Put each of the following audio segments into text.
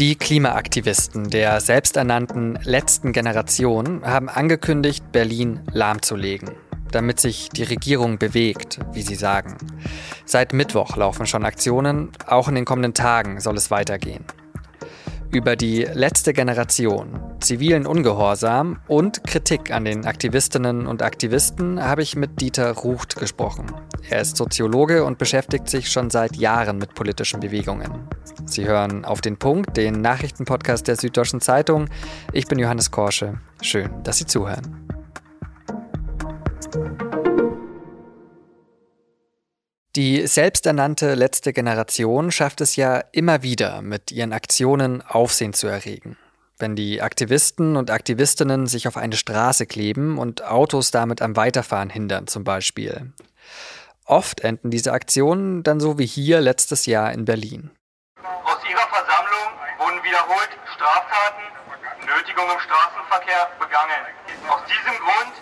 Die Klimaaktivisten der selbsternannten letzten Generation haben angekündigt, Berlin lahmzulegen, damit sich die Regierung bewegt, wie sie sagen. Seit Mittwoch laufen schon Aktionen, auch in den kommenden Tagen soll es weitergehen. Über die letzte Generation, zivilen Ungehorsam und Kritik an den Aktivistinnen und Aktivisten habe ich mit Dieter Rucht gesprochen. Er ist Soziologe und beschäftigt sich schon seit Jahren mit politischen Bewegungen. Sie hören auf den Punkt, den Nachrichtenpodcast der Süddeutschen Zeitung. Ich bin Johannes Korsche. Schön, dass Sie zuhören. Die selbsternannte letzte Generation schafft es ja immer wieder, mit ihren Aktionen Aufsehen zu erregen. Wenn die Aktivisten und Aktivistinnen sich auf eine Straße kleben und Autos damit am Weiterfahren hindern zum Beispiel. Oft enden diese Aktionen dann so wie hier letztes Jahr in Berlin. Aus ihrer Versammlung wurden wiederholt Straftaten, Nötigung im Straßenverkehr begangen. Aus diesem Grund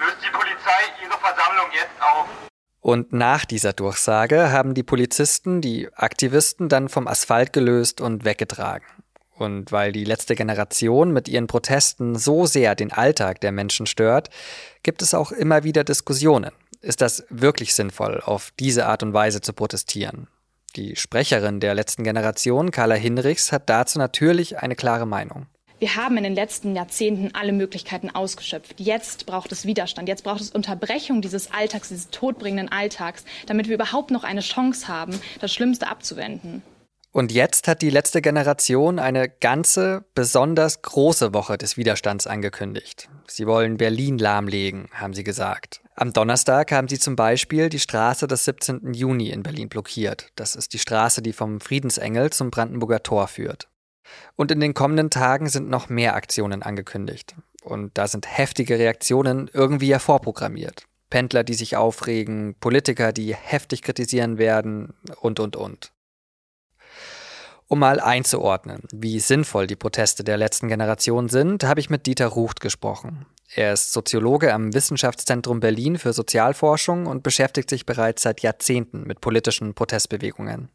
löst die Polizei ihre Versammlung jetzt auf. Und nach dieser Durchsage haben die Polizisten die Aktivisten dann vom Asphalt gelöst und weggetragen. Und weil die letzte Generation mit ihren Protesten so sehr den Alltag der Menschen stört, gibt es auch immer wieder Diskussionen. Ist das wirklich sinnvoll, auf diese Art und Weise zu protestieren? Die Sprecherin der letzten Generation, Carla Hinrichs, hat dazu natürlich eine klare Meinung. Wir haben in den letzten Jahrzehnten alle Möglichkeiten ausgeschöpft. Jetzt braucht es Widerstand. Jetzt braucht es Unterbrechung dieses Alltags, dieses todbringenden Alltags, damit wir überhaupt noch eine Chance haben, das Schlimmste abzuwenden. Und jetzt hat die letzte Generation eine ganze, besonders große Woche des Widerstands angekündigt. Sie wollen Berlin lahmlegen, haben sie gesagt. Am Donnerstag haben sie zum Beispiel die Straße des 17. Juni in Berlin blockiert. Das ist die Straße, die vom Friedensengel zum Brandenburger Tor führt. Und in den kommenden Tagen sind noch mehr Aktionen angekündigt. Und da sind heftige Reaktionen irgendwie ja vorprogrammiert. Pendler, die sich aufregen, Politiker, die heftig kritisieren werden und, und, und. Um mal einzuordnen, wie sinnvoll die Proteste der letzten Generation sind, habe ich mit Dieter Rucht gesprochen. Er ist Soziologe am Wissenschaftszentrum Berlin für Sozialforschung und beschäftigt sich bereits seit Jahrzehnten mit politischen Protestbewegungen.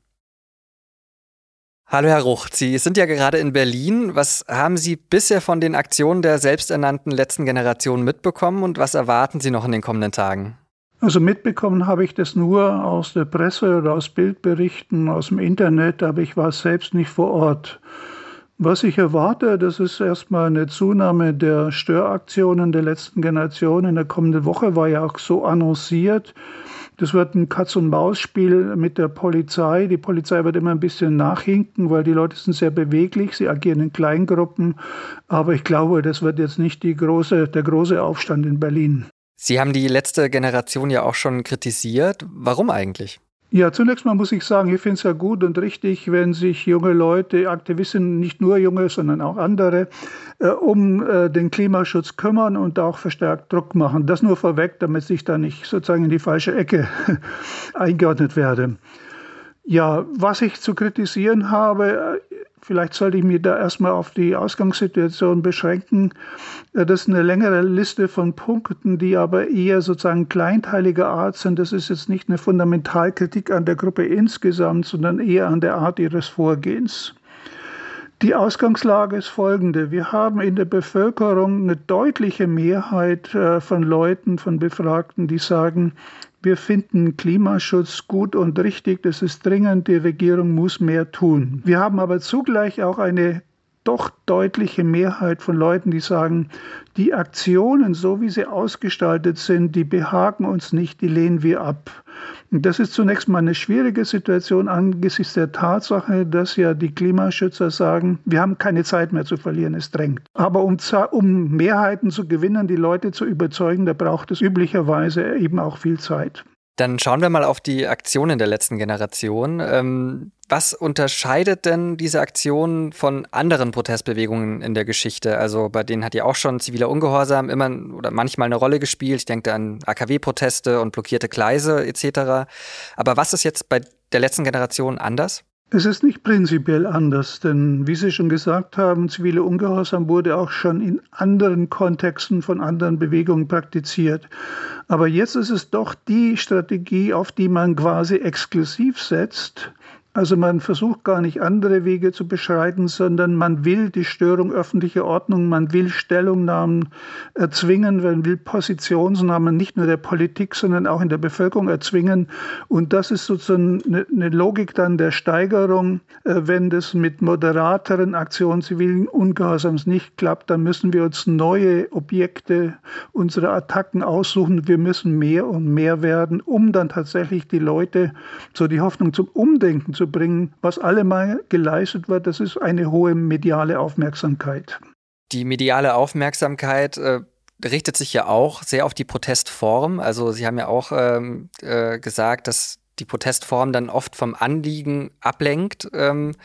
Hallo Herr Rucht, Sie sind ja gerade in Berlin. Was haben Sie bisher von den Aktionen der selbsternannten letzten Generation mitbekommen und was erwarten Sie noch in den kommenden Tagen? Also mitbekommen habe ich das nur aus der Presse oder aus Bildberichten, aus dem Internet, aber ich war selbst nicht vor Ort. Was ich erwarte, das ist erstmal eine Zunahme der Störaktionen der letzten Generation. In der kommenden Woche war ja auch so annonciert, das wird ein Katz-und-Maus-Spiel mit der Polizei. Die Polizei wird immer ein bisschen nachhinken, weil die Leute sind sehr beweglich. Sie agieren in Kleingruppen. Aber ich glaube, das wird jetzt nicht große, der große Aufstand in Berlin. Sie haben die letzte Generation ja auch schon kritisiert. Warum eigentlich? Ja, zunächst mal muss ich sagen, ich finde es ja gut und richtig, wenn sich junge Leute, Aktivisten, nicht nur junge, sondern auch andere, äh, um äh, den Klimaschutz kümmern und auch verstärkt Druck machen. Das nur vorweg, damit sich da nicht sozusagen in die falsche Ecke eingeordnet werde. Ja, was ich zu kritisieren habe, Vielleicht sollte ich mich da erstmal auf die Ausgangssituation beschränken. Äh, das ist eine längere Liste von Punkten, die aber eher sozusagen kleinteiliger Art sind. Das ist jetzt nicht eine Fundamentalkritik an der Gruppe insgesamt, sondern eher an der Art ihres Vorgehens. Die Ausgangslage ist folgende. Wir haben in der Bevölkerung eine deutliche Mehrheit äh, von Leuten, von Befragten, die sagen, wir finden Klimaschutz gut und richtig, das ist dringend, die Regierung muss mehr tun. Wir haben aber zugleich auch eine doch deutliche Mehrheit von Leuten, die sagen, die Aktionen, so wie sie ausgestaltet sind, die behagen uns nicht, die lehnen wir ab. Und das ist zunächst mal eine schwierige Situation angesichts der Tatsache, dass ja die Klimaschützer sagen, wir haben keine Zeit mehr zu verlieren, es drängt. Aber um, um Mehrheiten zu gewinnen, die Leute zu überzeugen, da braucht es üblicherweise eben auch viel Zeit. Dann schauen wir mal auf die Aktionen der letzten Generation. Ähm, was unterscheidet denn diese Aktion von anderen Protestbewegungen in der Geschichte? Also bei denen hat ja auch schon ziviler Ungehorsam immer oder manchmal eine Rolle gespielt. Ich denke an AKW-Proteste und blockierte Gleise etc. Aber was ist jetzt bei der letzten Generation anders? Es ist nicht prinzipiell anders, denn wie Sie schon gesagt haben, zivile Ungehorsam wurde auch schon in anderen Kontexten von anderen Bewegungen praktiziert. Aber jetzt ist es doch die Strategie, auf die man quasi exklusiv setzt Also man versucht gar nicht andere Wege zu beschreiten, sondern man will die Störung öffentlicher Ordnung, man will Stellungnahmen erzwingen, man will Positionsnahmen nicht nur der Politik, sondern auch in der Bevölkerung erzwingen. Und das ist sozusagen eine Logik dann der Steigerung. Äh, wenn das mit moderateren Aktionen zivilen Ungehorsams nicht klappt, dann müssen wir uns neue Objekte unserer Attacken aussuchen. Wir müssen mehr und mehr werden, um dann tatsächlich die Leute so die Hoffnung zum Umdenken zu bringen. Was allemal geleistet wird, das ist eine hohe mediale Aufmerksamkeit. Die mediale Aufmerksamkeit äh, richtet sich ja auch sehr auf die Protestform. Also Sie haben ja auch ähm, äh, gesagt, dass die Protestform dann oft vom Anliegen ablenkt. Ähm,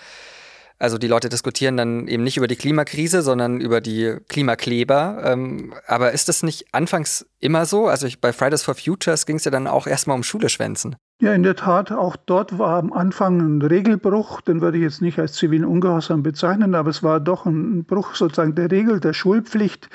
also die Leute diskutieren dann eben nicht über die Klimakrise, sondern über die Klimakleber. Ähm, aber ist das nicht anfangs immer so? Also ich, bei Fridays for Futures ging es ja dann auch erstmal um Schule schwänzen. Ja, in der Tat, auch dort war am Anfang ein Regelbruch, den würde ich jetzt nicht als zivilen Ungehorsam bezeichnen, aber es war doch ein Bruch sozusagen der Regel, der Schulpflicht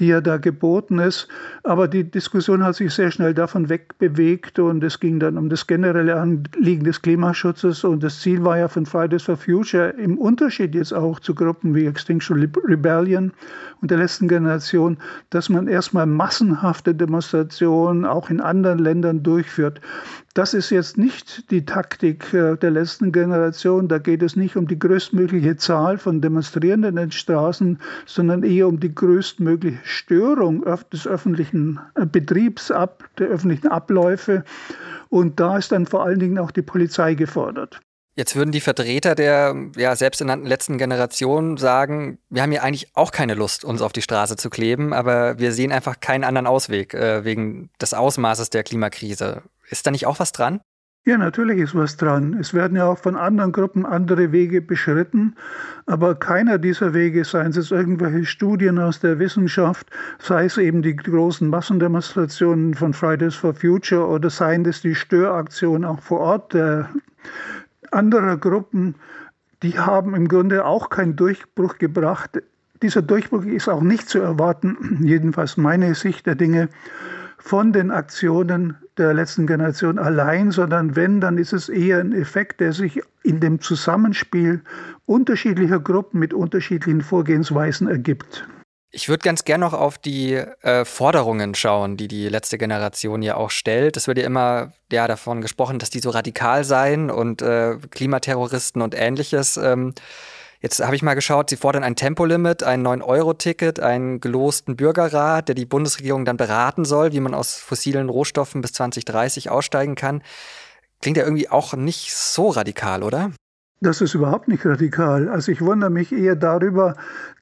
die ja da geboten ist. Aber die Diskussion hat sich sehr schnell davon wegbewegt und es ging dann um das generelle Anliegen des Klimaschutzes und das Ziel war ja von Fridays for Future im Unterschied jetzt auch zu Gruppen wie Extinction Rebellion und der letzten Generation, dass man erstmal massenhafte Demonstrationen auch in anderen Ländern durchführt. Das ist jetzt nicht die Taktik äh, der letzten Generation. Da geht es nicht um die größtmögliche Zahl von Demonstrierenden in den Straßen, sondern eher um die größtmögliche Störung des öffentlichen äh, Betriebs, der öffentlichen Abläufe. Und da ist dann vor allen Dingen auch die Polizei gefordert. Jetzt würden die Vertreter der ja, selbsternannten letzten Generation sagen, wir haben ja eigentlich auch keine Lust, uns auf die Straße zu kleben, aber wir sehen einfach keinen anderen Ausweg äh, wegen des Ausmaßes der Klimakrise. Ist da nicht auch was dran? Ja, natürlich ist was dran. Es werden ja auch von anderen Gruppen andere Wege beschritten, aber keiner dieser Wege, seien es irgendwelche Studien aus der Wissenschaft, sei es eben die großen Massendemonstrationen von Fridays for Future oder seien es die Störaktionen auch vor Ort der anderer Gruppen, die haben im Grunde auch keinen Durchbruch gebracht. Dieser Durchbruch ist auch nicht zu erwarten, jedenfalls meine Sicht der Dinge, von den Aktionen der letzten Generation allein, sondern wenn, dann ist es eher ein Effekt, der sich in dem Zusammenspiel unterschiedlicher Gruppen mit unterschiedlichen Vorgehensweisen ergibt. Ich würde ganz gern noch auf die äh, Forderungen schauen, die die letzte Generation ja auch stellt. Es wird ja immer ja, davon gesprochen, dass die so radikal seien und äh, Klimaterroristen und ähnliches. Ähm, jetzt habe ich mal geschaut, sie fordern ein Tempolimit, ein 9-Euro-Ticket, einen gelosten Bürgerrat, der die Bundesregierung dann beraten soll, wie man aus fossilen Rohstoffen bis 2030 aussteigen kann. Klingt ja irgendwie auch nicht so radikal, oder? Das ist überhaupt nicht radikal. Also ich wundere mich eher darüber,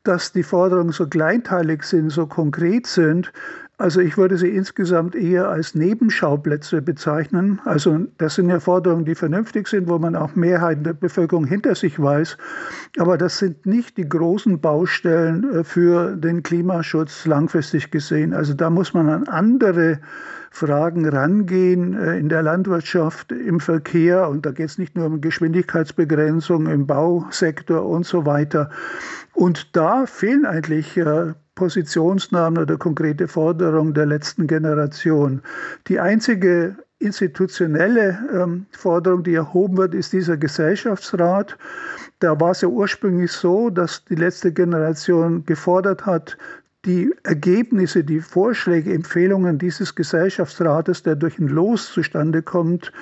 dass die Forderungen so kleinteilig sind, so konkret sind. Also ich würde sie insgesamt eher als Nebenschauplätze bezeichnen. Also das sind ja Forderungen, die vernünftig sind, wo man auch Mehrheiten der Bevölkerung hinter sich weiß. Aber das sind nicht die großen Baustellen äh, für den Klimaschutz langfristig gesehen. Also da muss man an andere Fragen rangehen äh, in der Landwirtschaft, im Verkehr. Und da geht es nicht nur um Geschwindigkeitsbegrenzung im Bausektor und so weiter. Und da fehlen eigentlich äh, Positionsnahmen oder konkrete Forderungen der letzten Generation. Die einzige institutionelle ähm, Forderung, die erhoben wird, ist dieser Gesellschaftsrat. Da war es ja ursprünglich so, dass die letzte Generation gefordert hat, die Ergebnisse, die Vorschläge, Empfehlungen dieses Gesellschaftsrates, der durch ein Los zustande kommt,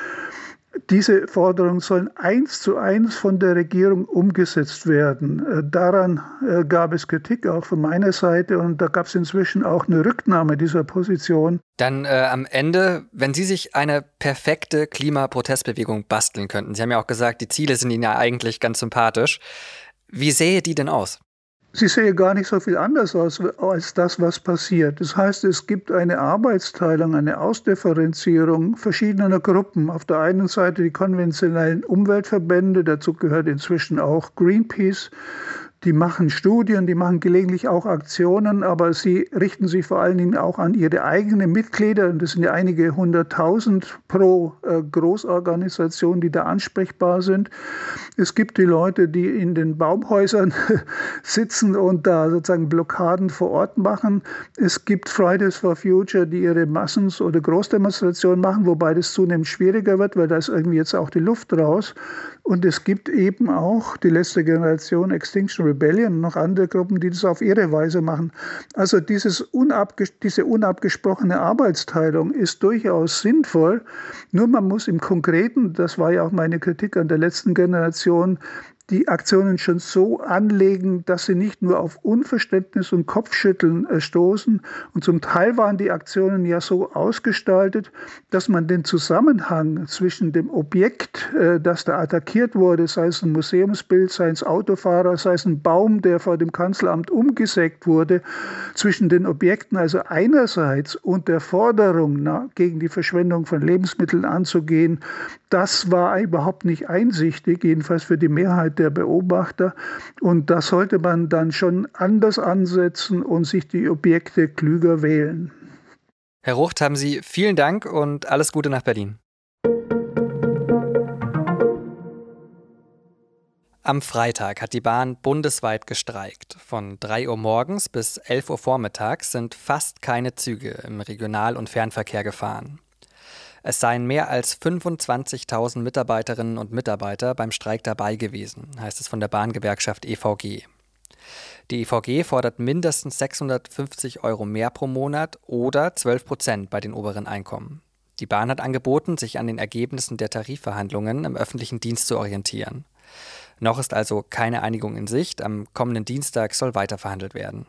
diese Forderungen sollen eins zu eins von der Regierung umgesetzt werden. Äh, daran äh, gab es Kritik auch von meiner Seite und da gab es inzwischen auch eine Rücknahme dieser Position. Dann äh, am Ende, wenn Sie sich eine perfekte Klimaprotestbewegung basteln könnten, Sie haben ja auch gesagt, die Ziele sind Ihnen ja eigentlich ganz sympathisch. Wie sähe die denn aus? Sie sehe gar nicht so viel anders aus als das, was passiert. Das heißt, es gibt eine Arbeitsteilung, eine Ausdifferenzierung verschiedener Gruppen. Auf der einen Seite die konventionellen Umweltverbände, dazu gehört inzwischen auch Greenpeace, Die machen Studien, die machen gelegentlich auch Aktionen, aber sie richten sich vor allen Dingen auch an ihre eigenen Mitglieder. Das sind ja einige hunderttausend pro äh, Großorganisation, die da ansprechbar sind. Es gibt die Leute, die in den Baumhäusern sitzen und da sozusagen Blockaden vor Ort machen. Es gibt Fridays for Future, die ihre Massen- oder Großdemonstrationen machen, wobei das zunehmend schwieriger wird, weil da ist irgendwie jetzt auch die Luft raus. Und es gibt eben auch die letzte Generation Extinction Rebellion und noch andere Gruppen, die das auf ihre Weise machen. Also dieses unabges diese unabgesprochene Arbeitsteilung ist durchaus sinnvoll. Nur man muss im Konkreten, das war ja auch meine Kritik an der letzten Generation, die Aktionen schon so anlegen, dass sie nicht nur auf Unverständnis und Kopfschütteln äh, stoßen. Und zum Teil waren die Aktionen ja so ausgestaltet, dass man den Zusammenhang zwischen dem Objekt, äh, das da attackiert wurde, sei es ein Museumsbild, sei es Autofahrer, sei es ein Baum, der vor dem Kanzleramt umgesägt wurde, zwischen den Objekten also einerseits und der Forderung na, gegen die Verschwendung von Lebensmitteln anzugehen, das war überhaupt nicht einsichtig, jedenfalls für die Mehrheit der Beobachter. Und da sollte man dann schon anders ansetzen und sich die Objekte klüger wählen. Herr Rucht, haben Sie vielen Dank und alles Gute nach Berlin. Am Freitag hat die Bahn bundesweit gestreikt. Von 3 Uhr morgens bis 11 Uhr vormittags sind fast keine Züge im Regional- und Fernverkehr gefahren. Es seien mehr als 25.000 Mitarbeiterinnen und Mitarbeiter beim Streik dabei gewesen, heißt es von der Bahngewerkschaft EVG. Die EVG fordert mindestens 650 Euro mehr pro Monat oder 12 Prozent bei den oberen Einkommen. Die Bahn hat angeboten, sich an den Ergebnissen der Tarifverhandlungen im öffentlichen Dienst zu orientieren. Noch ist also keine Einigung in Sicht. Am kommenden Dienstag soll weiter verhandelt werden.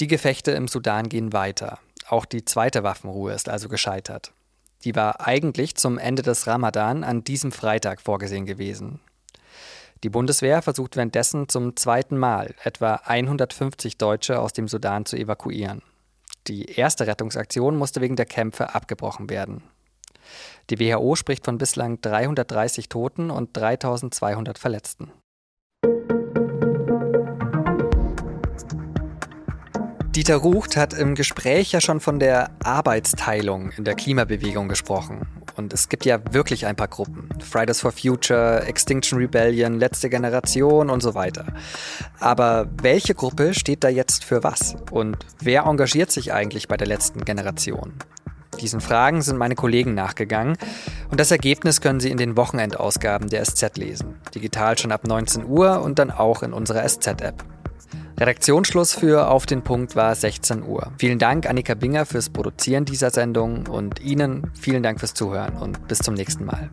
Die Gefechte im Sudan gehen weiter. Auch die zweite Waffenruhe ist also gescheitert. Die war eigentlich zum Ende des Ramadan an diesem Freitag vorgesehen gewesen. Die Bundeswehr versucht währenddessen zum zweiten Mal etwa 150 Deutsche aus dem Sudan zu evakuieren. Die erste Rettungsaktion musste wegen der Kämpfe abgebrochen werden. Die WHO spricht von bislang 330 Toten und 3200 Verletzten. Dieter Rucht hat im Gespräch ja schon von der Arbeitsteilung in der Klimabewegung gesprochen. Und es gibt ja wirklich ein paar Gruppen. Fridays for Future, Extinction Rebellion, Letzte Generation und so weiter. Aber welche Gruppe steht da jetzt für was? Und wer engagiert sich eigentlich bei der letzten Generation? Diesen Fragen sind meine Kollegen nachgegangen und das Ergebnis können Sie in den Wochenendausgaben der SZ lesen. Digital schon ab 19 Uhr und dann auch in unserer SZ-App. Redaktionsschluss für Auf den Punkt war 16 Uhr. Vielen Dank Annika Binger fürs Produzieren dieser Sendung und Ihnen vielen Dank fürs Zuhören und bis zum nächsten Mal.